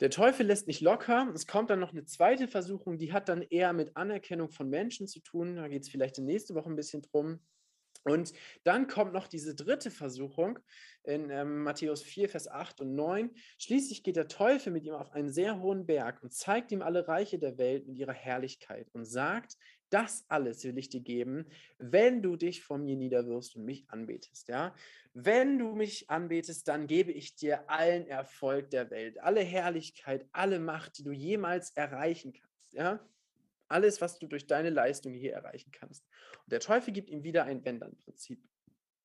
Der Teufel lässt nicht locker. Es kommt dann noch eine zweite Versuchung, die hat dann eher mit Anerkennung von Menschen zu tun. Da geht es vielleicht in nächste Woche ein bisschen drum. Und dann kommt noch diese dritte Versuchung in ähm, Matthäus 4, Vers 8 und 9. Schließlich geht der Teufel mit ihm auf einen sehr hohen Berg und zeigt ihm alle Reiche der Welt mit ihrer Herrlichkeit und sagt, das alles will ich dir geben, wenn du dich vor mir niederwirfst und mich anbetest. Ja? Wenn du mich anbetest, dann gebe ich dir allen Erfolg der Welt, alle Herrlichkeit, alle Macht, die du jemals erreichen kannst. Ja? Alles, was du durch deine Leistung hier erreichen kannst. Und der Teufel gibt ihm wieder ein Wenn-Dann-Prinzip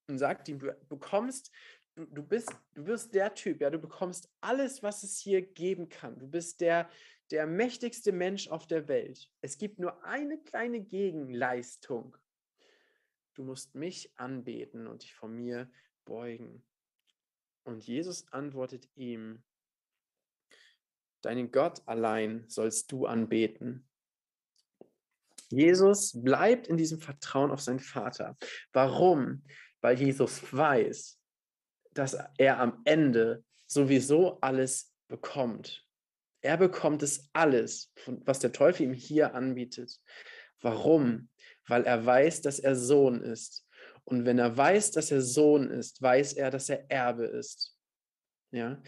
und sagt ihm, du bekommst, du, du bist, du wirst der Typ, ja, du bekommst alles, was es hier geben kann. Du bist der, der mächtigste Mensch auf der Welt. Es gibt nur eine kleine Gegenleistung. Du musst mich anbeten und dich vor mir beugen. Und Jesus antwortet ihm, deinen Gott allein sollst du anbeten Jesus bleibt in diesem Vertrauen auf seinen Vater. Warum? Weil Jesus weiß, dass er am Ende sowieso alles bekommt. Er bekommt es alles, was der Teufel ihm hier anbietet. Warum? Weil er weiß, dass er Sohn ist. Und wenn er weiß, dass er Sohn ist, weiß er, dass er Erbe ist. Ja,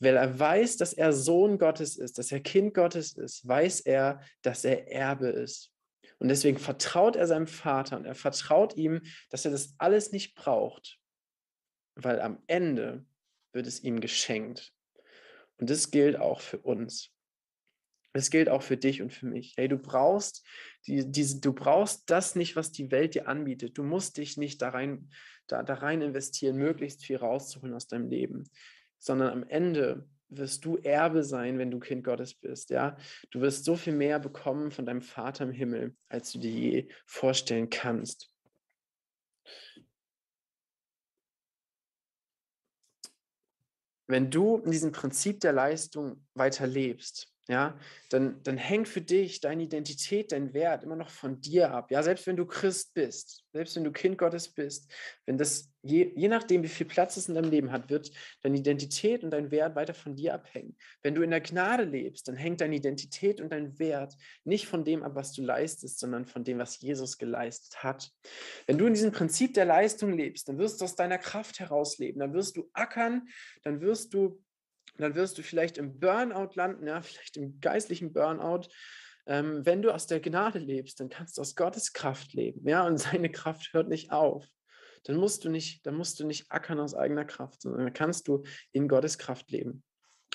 weil er weiß, dass er Sohn Gottes ist, dass er Kind Gottes ist, weiß er, dass er Erbe ist. Und deswegen vertraut er seinem Vater und er vertraut ihm, dass er das alles nicht braucht, weil am Ende wird es ihm geschenkt. Und das gilt auch für uns. Das gilt auch für dich und für mich. Hey, du brauchst die, diese, du brauchst das nicht, was die Welt dir anbietet. Du musst dich nicht da rein, da, da rein investieren, möglichst viel rauszuholen aus deinem Leben, sondern am Ende wirst du Erbe sein, wenn du Kind Gottes bist, ja? Du wirst so viel mehr bekommen von deinem Vater im Himmel, als du dir je vorstellen kannst. Wenn du in diesem Prinzip der Leistung weiter lebst, ja, dann, dann hängt für dich deine Identität, dein Wert immer noch von dir ab. Ja, selbst wenn du Christ bist, selbst wenn du Kind Gottes bist, wenn das, je, je nachdem, wie viel Platz es in deinem Leben hat, wird deine Identität und dein Wert weiter von dir abhängen. Wenn du in der Gnade lebst, dann hängt deine Identität und dein Wert nicht von dem ab, was du leistest, sondern von dem, was Jesus geleistet hat. Wenn du in diesem Prinzip der Leistung lebst, dann wirst du aus deiner Kraft heraus leben, dann wirst du ackern, dann wirst du dann wirst du vielleicht im Burnout landen, ja, vielleicht im geistlichen Burnout. Ähm, wenn du aus der Gnade lebst, dann kannst du aus Gottes Kraft leben, ja, und seine Kraft hört nicht auf. Dann musst du nicht, dann musst du nicht ackern aus eigener Kraft, sondern dann kannst du in Gottes Kraft leben.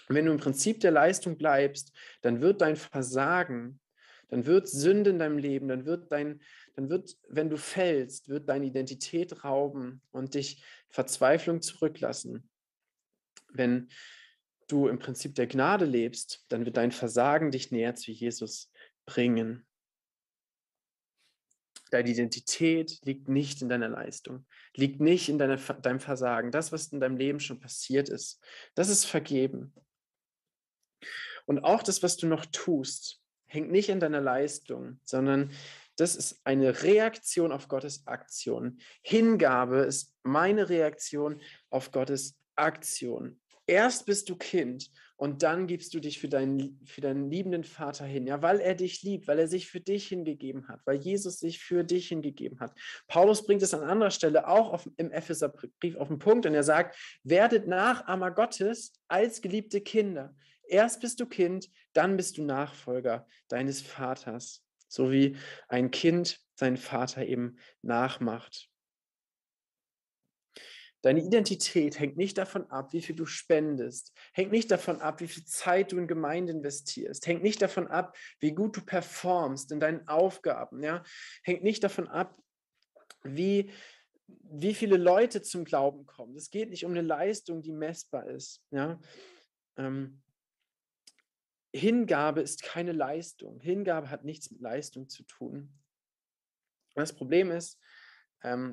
Und wenn du im Prinzip der Leistung bleibst, dann wird dein Versagen, dann wird Sünde in deinem Leben, dann wird dein, dann wird, wenn du fällst, wird deine Identität rauben und dich Verzweiflung zurücklassen. Wenn, du im Prinzip der Gnade lebst, dann wird dein Versagen dich näher zu Jesus bringen. Deine Identität liegt nicht in deiner Leistung, liegt nicht in deiner, deinem Versagen. Das, was in deinem Leben schon passiert ist, das ist vergeben. Und auch das, was du noch tust, hängt nicht in deiner Leistung, sondern das ist eine Reaktion auf Gottes Aktion. Hingabe ist meine Reaktion auf Gottes Aktion. Erst bist du Kind und dann gibst du dich für deinen, für deinen liebenden Vater hin, ja, weil er dich liebt, weil er sich für dich hingegeben hat, weil Jesus sich für dich hingegeben hat. Paulus bringt es an anderer Stelle auch auf, im Epheserbrief auf den Punkt und er sagt, werdet Nachahmer Gottes als geliebte Kinder. Erst bist du Kind, dann bist du Nachfolger deines Vaters, so wie ein Kind seinen Vater eben nachmacht. Deine Identität hängt nicht davon ab, wie viel du spendest, hängt nicht davon ab, wie viel Zeit du in Gemeinde investierst, hängt nicht davon ab, wie gut du performst in deinen Aufgaben, ja, hängt nicht davon ab, wie, wie viele Leute zum Glauben kommen. Es geht nicht um eine Leistung, die messbar ist, ja. Ähm, Hingabe ist keine Leistung. Hingabe hat nichts mit Leistung zu tun. Das Problem ist,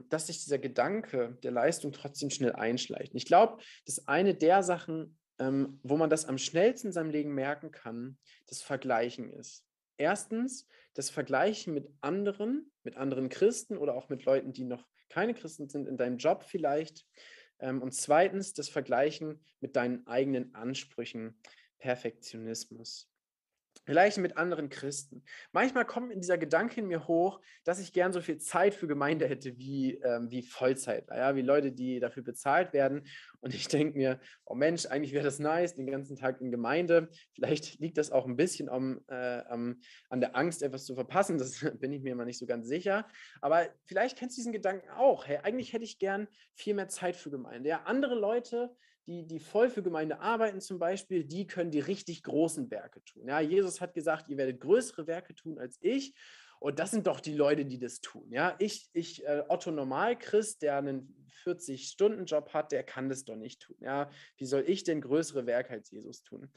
dass sich dieser Gedanke der Leistung trotzdem schnell einschleicht. Ich glaube, dass eine der Sachen, ähm, wo man das am schnellsten in seinem Leben merken kann, das Vergleichen ist. Erstens, das Vergleichen mit anderen, mit anderen Christen oder auch mit Leuten, die noch keine Christen sind, in deinem Job vielleicht. Ähm, und zweitens, das Vergleichen mit deinen eigenen Ansprüchen, Perfektionismus. Vielleicht mit anderen Christen. Manchmal kommt in dieser Gedanke in mir hoch, dass ich gern so viel Zeit für Gemeinde hätte wie, ähm, wie Vollzeit, ja, wie Leute, die dafür bezahlt werden. Und ich denke mir, oh Mensch, eigentlich wäre das nice, den ganzen Tag in Gemeinde. Vielleicht liegt das auch ein bisschen um, äh, um, an der Angst, etwas zu verpassen. Das bin ich mir immer nicht so ganz sicher. Aber vielleicht kennst du diesen Gedanken auch. Hey, eigentlich hätte ich gern viel mehr Zeit für Gemeinde. Ja, andere Leute, die, die voll für Gemeinde arbeiten zum Beispiel, die können die richtig großen Werke tun. Ja, Jesus hat gesagt, ihr werdet größere Werke tun als ich. Und das sind doch die Leute, die das tun. Ja, ich, ich äh, Otto Normalchrist, der einen 40-Stunden-Job hat, der kann das doch nicht tun. Ja, wie soll ich denn größere Werke als Jesus tun?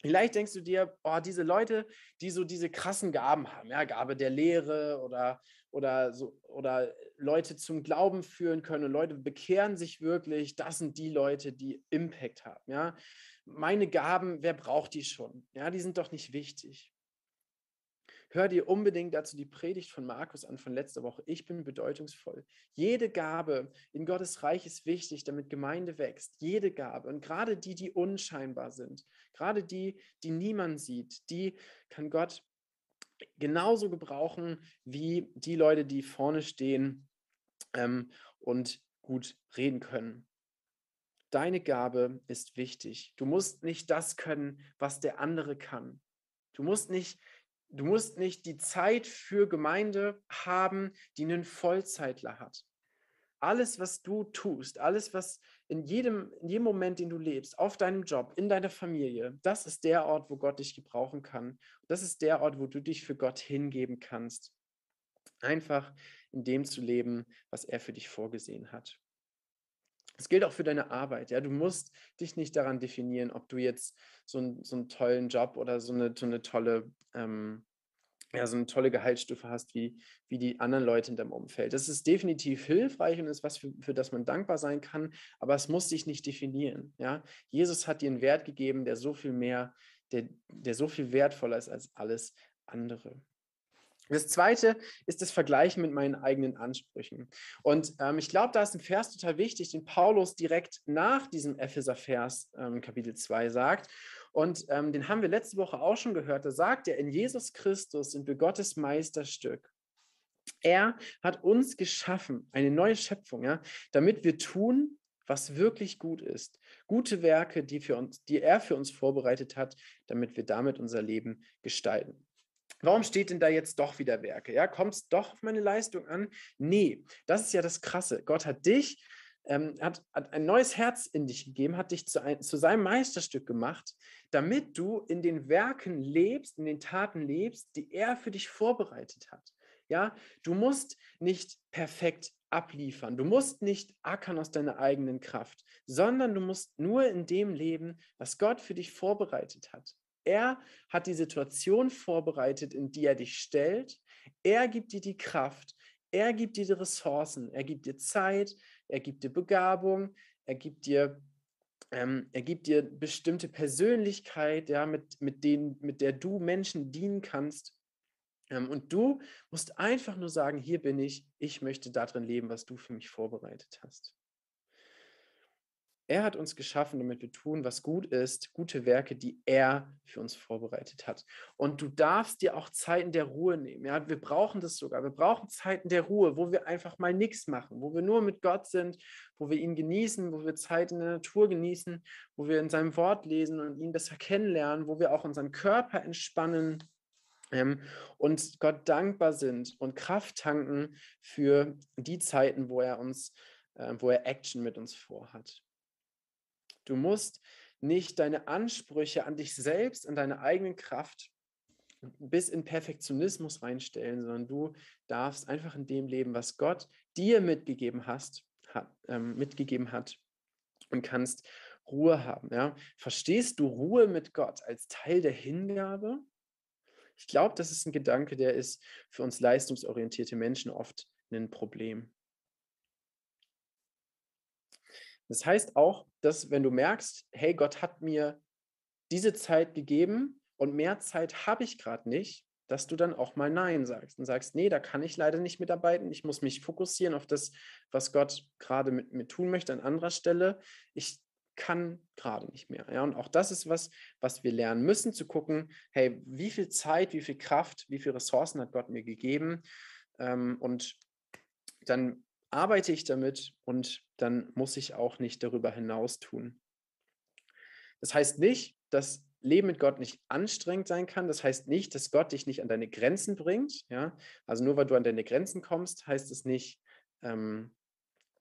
Vielleicht denkst du dir, oh, diese Leute, die so diese krassen Gaben haben, ja, Gabe der Lehre oder, oder, so, oder Leute zum Glauben führen können und Leute bekehren sich wirklich, das sind die Leute, die Impact haben, ja. Meine Gaben, wer braucht die schon? Ja, die sind doch nicht wichtig. Hör dir unbedingt dazu die Predigt von Markus an von letzter Woche. Ich bin bedeutungsvoll. Jede Gabe in Gottes Reich ist wichtig, damit Gemeinde wächst. Jede Gabe. Und gerade die, die unscheinbar sind, gerade die, die niemand sieht, die kann Gott genauso gebrauchen wie die Leute, die vorne stehen ähm, und gut reden können. Deine Gabe ist wichtig. Du musst nicht das können, was der andere kann. Du musst nicht Du musst nicht die Zeit für Gemeinde haben, die einen Vollzeitler hat. Alles, was du tust, alles, was in jedem, in jedem Moment, den du lebst, auf deinem Job, in deiner Familie, das ist der Ort, wo Gott dich gebrauchen kann. Das ist der Ort, wo du dich für Gott hingeben kannst. Einfach in dem zu leben, was er für dich vorgesehen hat. Das gilt auch für deine Arbeit. Ja? Du musst dich nicht daran definieren, ob du jetzt so, ein, so einen tollen Job oder so eine, so eine tolle, ähm, ja, so eine tolle Gehaltsstufe hast wie, wie die anderen Leute in deinem Umfeld. Das ist definitiv hilfreich und ist was, für, für das man dankbar sein kann, aber es muss dich nicht definieren. Ja? Jesus hat dir einen Wert gegeben, der so viel mehr, der, der so viel wertvoller ist als alles andere. Das zweite ist das Vergleichen mit meinen eigenen Ansprüchen. Und ähm, ich glaube, da ist ein Vers total wichtig, den Paulus direkt nach diesem Epheser-Vers ähm, Kapitel 2 sagt. Und ähm, den haben wir letzte Woche auch schon gehört. Da sagt er, in Jesus Christus sind wir Gottes Meisterstück. Er hat uns geschaffen, eine neue Schöpfung, ja, damit wir tun, was wirklich gut ist. Gute Werke, die, für uns, die er für uns vorbereitet hat, damit wir damit unser Leben gestalten. Warum steht denn da jetzt doch wieder Werke? Ja, kommt es doch auf meine Leistung an? Nee, das ist ja das Krasse. Gott hat dich, ähm, hat, hat, ein neues Herz in dich gegeben, hat dich zu, ein, zu seinem Meisterstück gemacht, damit du in den Werken lebst, in den Taten lebst, die er für dich vorbereitet hat. Ja, du musst nicht perfekt abliefern. Du musst nicht ackern aus deiner eigenen Kraft, sondern du musst nur in dem leben, was Gott für dich vorbereitet hat. Er hat die Situation vorbereitet, in die er dich stellt. Er gibt dir die Kraft. Er gibt dir die Ressourcen. Er gibt dir Zeit. Er gibt dir Begabung. Er gibt dir, ähm, er gibt dir bestimmte Persönlichkeit, ja, mit, mit, denen, mit der du Menschen dienen kannst. Ähm, und du musst einfach nur sagen, hier bin ich. Ich möchte darin leben, was du für mich vorbereitet hast. Er hat uns geschaffen, damit wir tun, was gut ist, gute Werke, die er für uns vorbereitet hat. Und du darfst dir auch Zeiten der Ruhe nehmen. Ja, wir brauchen das sogar. Wir brauchen Zeiten der Ruhe, wo wir einfach mal nichts machen, wo wir nur mit Gott sind, wo wir ihn genießen, wo wir Zeit in der Natur genießen, wo wir in seinem Wort lesen und ihn besser kennenlernen, wo wir auch unseren Körper entspannen, ähm, und Gott dankbar sind und Kraft tanken für die Zeiten, wo er uns, äh, wo er Action mit uns vorhat. Du musst nicht deine Ansprüche an dich selbst, an deine eigenen Kraft bis in Perfektionismus reinstellen, sondern du darfst einfach in dem leben, was Gott dir mitgegeben hast, hat, ähm, mitgegeben hat und kannst Ruhe haben. Ja? Verstehst du Ruhe mit Gott als Teil der Hingabe? Ich glaube, das ist ein Gedanke, der ist für uns leistungsorientierte Menschen oft ein Problem. Das heißt auch, dass wenn du merkst, hey, Gott hat mir diese Zeit gegeben und mehr Zeit habe ich gerade nicht, dass du dann auch mal Nein sagst und sagst, nee, da kann ich leider nicht mitarbeiten. Ich muss mich fokussieren auf das, was Gott gerade mit mir tun möchte an anderer Stelle. Ich kann gerade nicht mehr. Ja, und auch das ist was, was wir lernen müssen, zu gucken, hey, wie viel Zeit, wie viel Kraft, wie viele Ressourcen hat Gott mir gegeben? Ähm, und dann arbeite ich damit und dann muss ich auch nicht darüber hinaus tun. Das heißt nicht, dass Leben mit Gott nicht anstrengend sein kann. Das heißt nicht, dass Gott dich nicht an deine Grenzen bringt. Ja? Also nur weil du an deine Grenzen kommst, heißt es nicht, ähm,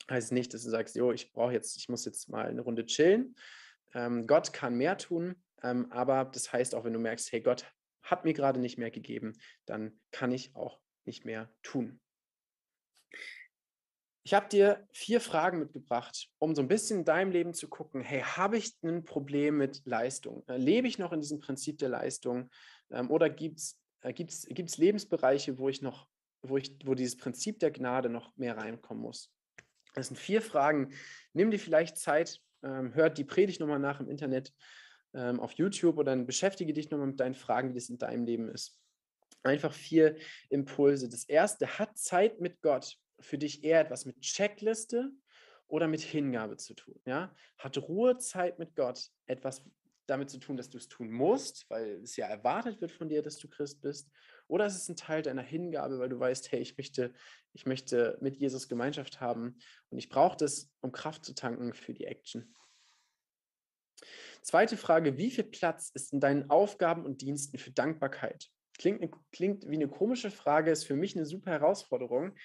heißt nicht, dass du sagst, jo, ich brauche jetzt, ich muss jetzt mal eine Runde chillen. Ähm, Gott kann mehr tun, ähm, aber das heißt auch, wenn du merkst, hey, Gott hat mir gerade nicht mehr gegeben, dann kann ich auch nicht mehr tun. Ich habe dir vier Fragen mitgebracht, um so ein bisschen in deinem Leben zu gucken, hey, habe ich ein Problem mit Leistung? Äh, lebe ich noch in diesem Prinzip der Leistung? Ähm, oder gibt es äh, gibt's, gibt's Lebensbereiche, wo ich noch, wo ich, wo dieses Prinzip der Gnade noch mehr reinkommen muss? Das sind vier Fragen. Nimm dir vielleicht Zeit, ähm, hört die Predigt nochmal nach im Internet, ähm, auf YouTube oder dann beschäftige dich nochmal mit deinen Fragen, wie das in deinem Leben ist. Einfach vier Impulse. Das erste, hat Zeit mit Gott für dich eher etwas mit Checkliste oder mit Hingabe zu tun? Ja? Hat Ruhezeit mit Gott etwas damit zu tun, dass du es tun musst, weil es ja erwartet wird von dir, dass du Christ bist? Oder ist es ein Teil deiner Hingabe, weil du weißt, hey, ich möchte, ich möchte mit Jesus Gemeinschaft haben und ich brauche das, um Kraft zu tanken für die Action? Zweite Frage, wie viel Platz ist in deinen Aufgaben und Diensten für Dankbarkeit? Klingt, klingt wie eine komische Frage, ist für mich eine super Herausforderung,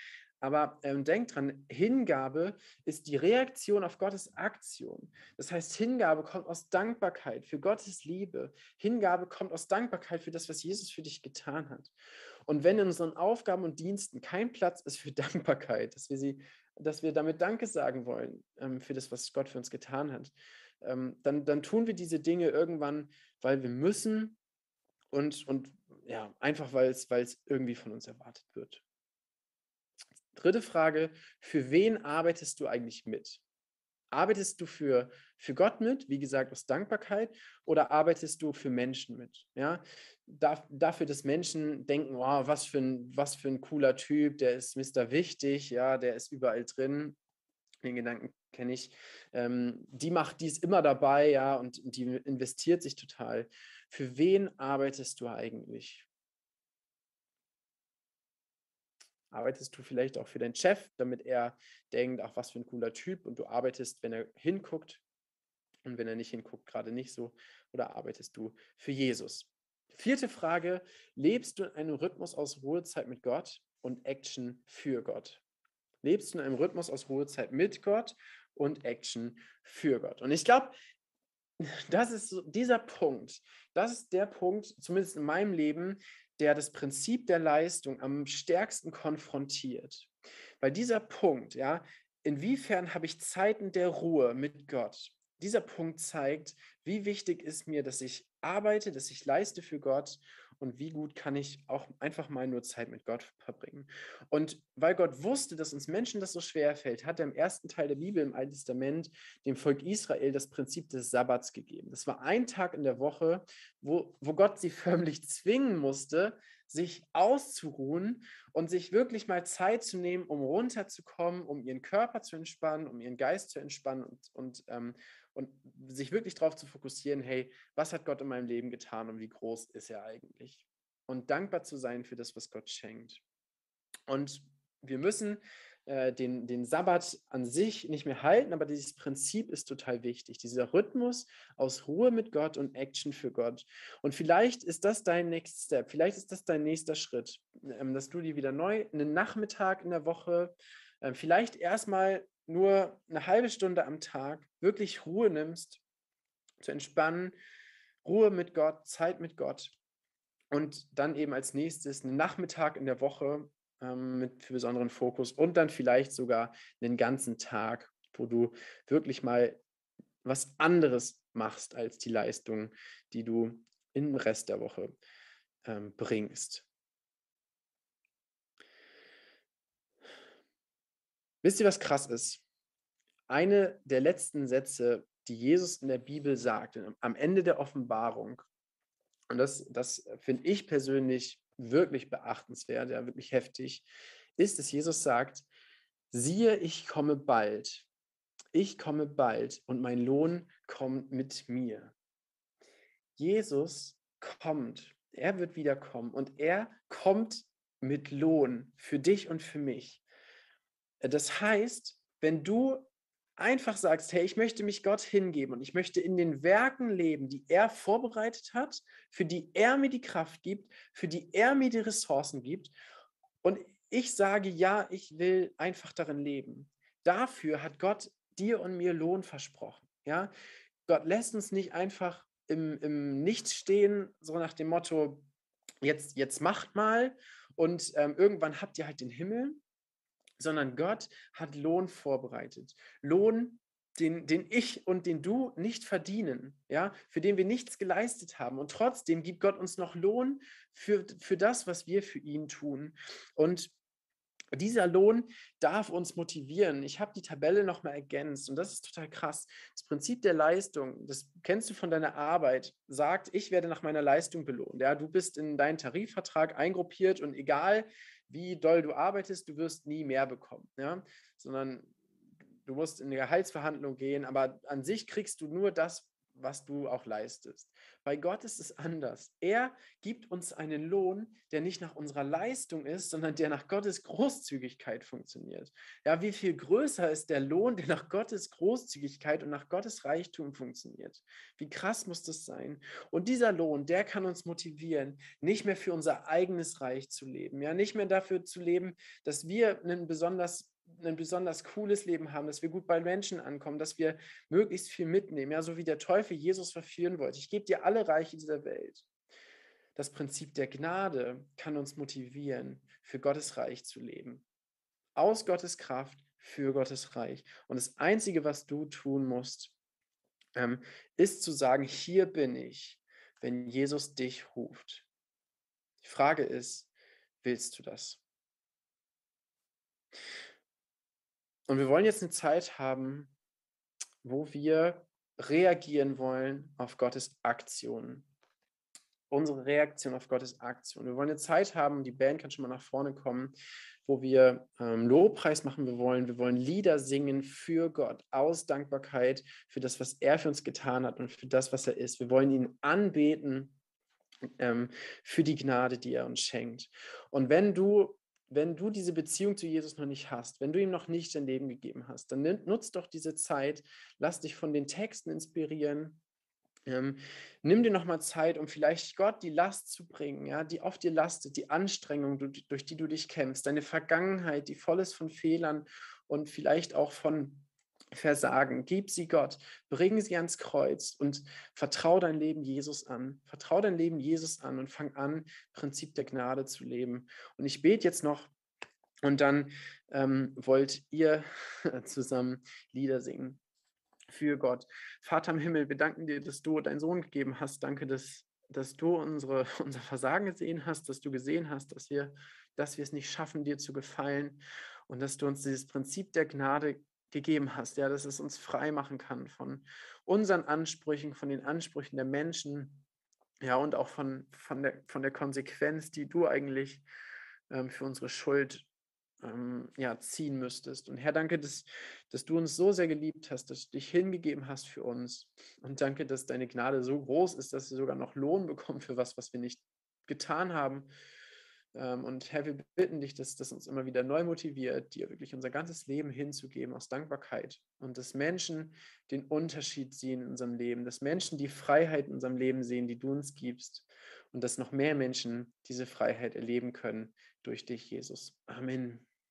aber ähm, denk dran, Hingabe ist die Reaktion auf Gottes Aktion. Das heißt, Hingabe kommt aus Dankbarkeit für Gottes Liebe. Hingabe kommt aus Dankbarkeit für das, was Jesus für dich getan hat. Und wenn in unseren Aufgaben und Diensten kein Platz ist für Dankbarkeit, dass wir sie, dass wir damit Danke sagen wollen ähm, für das, was Gott für uns getan hat, ähm, dann, dann tun wir diese Dinge irgendwann, weil wir müssen und, und ja, einfach weil es irgendwie von uns erwartet wird. Dritte Frage, für wen arbeitest du eigentlich mit? Arbeitest du für, für Gott mit, wie gesagt, aus Dankbarkeit, oder arbeitest du für Menschen mit? Ja? dafür, dass Menschen denken, wow, was für, ein, was für ein cooler Typ, der ist Mr. Wichtig, ja, der ist überall drin. Den Gedanken kenne ich. Ähm, die macht dies immer dabei, ja, und, und die investiert sich total. Für wen arbeitest du eigentlich? Arbeitest du vielleicht auch für deinen Chef, damit er denkt, ach, was für ein cooler Typ und du arbeitest, wenn er hinguckt und wenn er nicht hinguckt, gerade nicht so. Oder arbeitest du für Jesus? Vierte Frage, lebst du in einem Rhythmus aus Ruhezeit mit Gott und Action für Gott? Lebst du in einem Rhythmus aus Ruhezeit mit Gott und Action für Gott? Und ich glaube, das ist so, dieser Punkt, das ist der Punkt, zumindest in meinem Leben, der das Prinzip der Leistung am stärksten konfrontiert. Weil dieser Punkt, ja, inwiefern habe ich Zeiten der Ruhe mit Gott? Dieser Punkt zeigt, wie wichtig ist mir, dass ich arbeite, dass ich leiste für Gott und wie gut kann ich auch einfach mal nur Zeit mit Gott verbringen. Und weil Gott wusste, dass uns Menschen das so schwer fällt, hat er im ersten Teil der Bibel im Alten Testament dem Volk Israel das Prinzip des Sabbats gegeben. Das war ein Tag in der Woche, wo, wo Gott sie förmlich zwingen musste, sich auszuruhen und sich wirklich mal Zeit zu nehmen, um runterzukommen, um ihren Körper zu entspannen, um ihren Geist zu entspannen und, und, ähm, und sich wirklich darauf zu fokussieren, hey, was hat Gott in meinem Leben getan und wie groß ist er eigentlich? Und dankbar zu sein für das, was Gott schenkt. Und wir müssen äh, den, den Sabbat an sich nicht mehr halten, aber dieses Prinzip ist total wichtig. Dieser Rhythmus aus Ruhe mit Gott und Action für Gott. Und vielleicht ist das dein Next Step, vielleicht ist das dein nächster Schritt, ähm, dass du dir wieder neu einen Nachmittag in der Woche, äh, vielleicht erstmal nur eine halbe Stunde am Tag wirklich Ruhe nimmst, zu entspannen, Ruhe mit Gott, Zeit mit Gott und dann eben als nächstes einen Nachmittag in der Woche ähm, mit besonderen Fokus und dann vielleicht sogar einen ganzen Tag, wo du wirklich mal was anderes machst als die Leistung, die du im Rest der Woche ähm, bringst. Wisst ihr, was krass ist? Eine der letzten Sätze, die Jesus in der Bibel sagt, am Ende der Offenbarung, und das, das finde ich persönlich wirklich beachtenswert, ja, wirklich heftig, ist, dass Jesus sagt, siehe, ich komme bald. Ich komme bald und mein Lohn kommt mit mir. Jesus kommt, er wird wiederkommen und er kommt mit Lohn für dich und für mich. Das heißt, wenn du einfach sagst, hey, ich möchte mich Gott hingeben und ich möchte in den Werken leben, die er vorbereitet hat, für die er mir die Kraft gibt, für die er mir die Ressourcen gibt. Und ich sage, ja, ich will einfach darin leben. Dafür hat Gott dir und mir Lohn versprochen. Ja? Gott lässt uns nicht einfach im, im Nichts stehen, so nach dem Motto, jetzt, jetzt macht mal und ähm, irgendwann habt ihr halt den Himmel, sondern Gott hat Lohn vorbereitet. Lohn, den, den ich und den du nicht verdienen, ja, für den wir nichts geleistet haben. Und trotzdem gibt Gott uns noch Lohn für, für das, was wir für ihn tun. Und dieser Lohn darf uns motivieren. Ich habe die Tabelle nochmal ergänzt und das ist total krass. Das Prinzip der Leistung, das kennst du von deiner Arbeit, sagt, ich werde nach meiner Leistung belohnt. Ja, du bist in deinen Tarifvertrag eingruppiert und egal, wie doll du arbeitest, du wirst nie mehr bekommen, ja? sondern du musst in eine Gehaltsverhandlung gehen, aber an sich kriegst du nur das, was du auch leistest. Bei Gott ist es anders. Er gibt uns einen Lohn, der nicht nach unserer Leistung ist, sondern der nach Gottes Großzügigkeit funktioniert. Ja, wie viel größer ist der Lohn, der nach Gottes Großzügigkeit und nach Gottes Reichtum funktioniert? Wie krass muss das sein? Und dieser Lohn, der kann uns motivieren, nicht mehr für unser eigenes Reich zu leben, ja, nicht mehr dafür zu leben, dass wir einen besonders ein besonders cooles Leben haben, dass wir gut bei Menschen ankommen, dass wir möglichst viel mitnehmen, ja, so wie der Teufel Jesus verführen wollte. Ich gebe dir alle Reiche dieser Welt. Das Prinzip der Gnade kann uns motivieren, für Gottes Reich zu leben. Aus Gottes Kraft für Gottes Reich. Und das Einzige, was du tun musst, ähm, ist zu sagen, hier bin ich, wenn Jesus dich ruft. Die Frage ist, willst du das? Und wir wollen jetzt eine Zeit haben, wo wir reagieren wollen auf Gottes Aktionen. Unsere Reaktion auf Gottes Aktion. Wir wollen eine Zeit haben, die Band kann schon mal nach vorne kommen, wo wir ähm, Lobpreis machen wir wollen. Wir wollen Lieder singen für Gott aus Dankbarkeit für das, was er für uns getan hat und für das, was er ist. Wir wollen ihn anbeten ähm, für die Gnade, die er uns schenkt. Und wenn du wenn du diese Beziehung zu Jesus noch nicht hast, wenn du ihm noch nicht dein Leben gegeben hast, dann nutzt doch diese Zeit, lass dich von den Texten inspirieren. Ähm, nimm dir nochmal Zeit, um vielleicht Gott die Last zu bringen, ja, die auf dir lastet, die Anstrengung, durch die du dich kämpfst, deine Vergangenheit, die voll ist von Fehlern und vielleicht auch von Versagen. Gib sie Gott, bring sie ans Kreuz und vertrau dein Leben Jesus an. Vertrau dein Leben Jesus an und fang an, Prinzip der Gnade zu leben. Und ich bete jetzt noch und dann ähm, wollt ihr zusammen Lieder singen für Gott. Vater im Himmel, wir danken dir, dass du deinen Sohn gegeben hast. Danke, dass, dass du unsere, unser Versagen gesehen hast, dass du gesehen hast, dass wir, dass wir es nicht schaffen, dir zu gefallen und dass du uns dieses Prinzip der Gnade gegeben hast, ja, dass es uns frei machen kann von unseren Ansprüchen, von den Ansprüchen der Menschen, ja, und auch von, von, der, von der Konsequenz, die du eigentlich ähm, für unsere Schuld ähm, ja, ziehen müsstest. Und Herr, danke, dass, dass du uns so sehr geliebt hast, dass du dich hingegeben hast für uns. Und danke, dass deine Gnade so groß ist, dass wir sogar noch Lohn bekommen für was, was wir nicht getan haben. Ähm, und Herr, wir bitten dich, dass das uns immer wieder neu motiviert, dir wirklich unser ganzes Leben hinzugeben aus Dankbarkeit und dass Menschen den Unterschied sehen in unserem Leben, dass Menschen die Freiheit in unserem Leben sehen, die du uns gibst und dass noch mehr Menschen diese Freiheit erleben können durch dich, Jesus. Amen.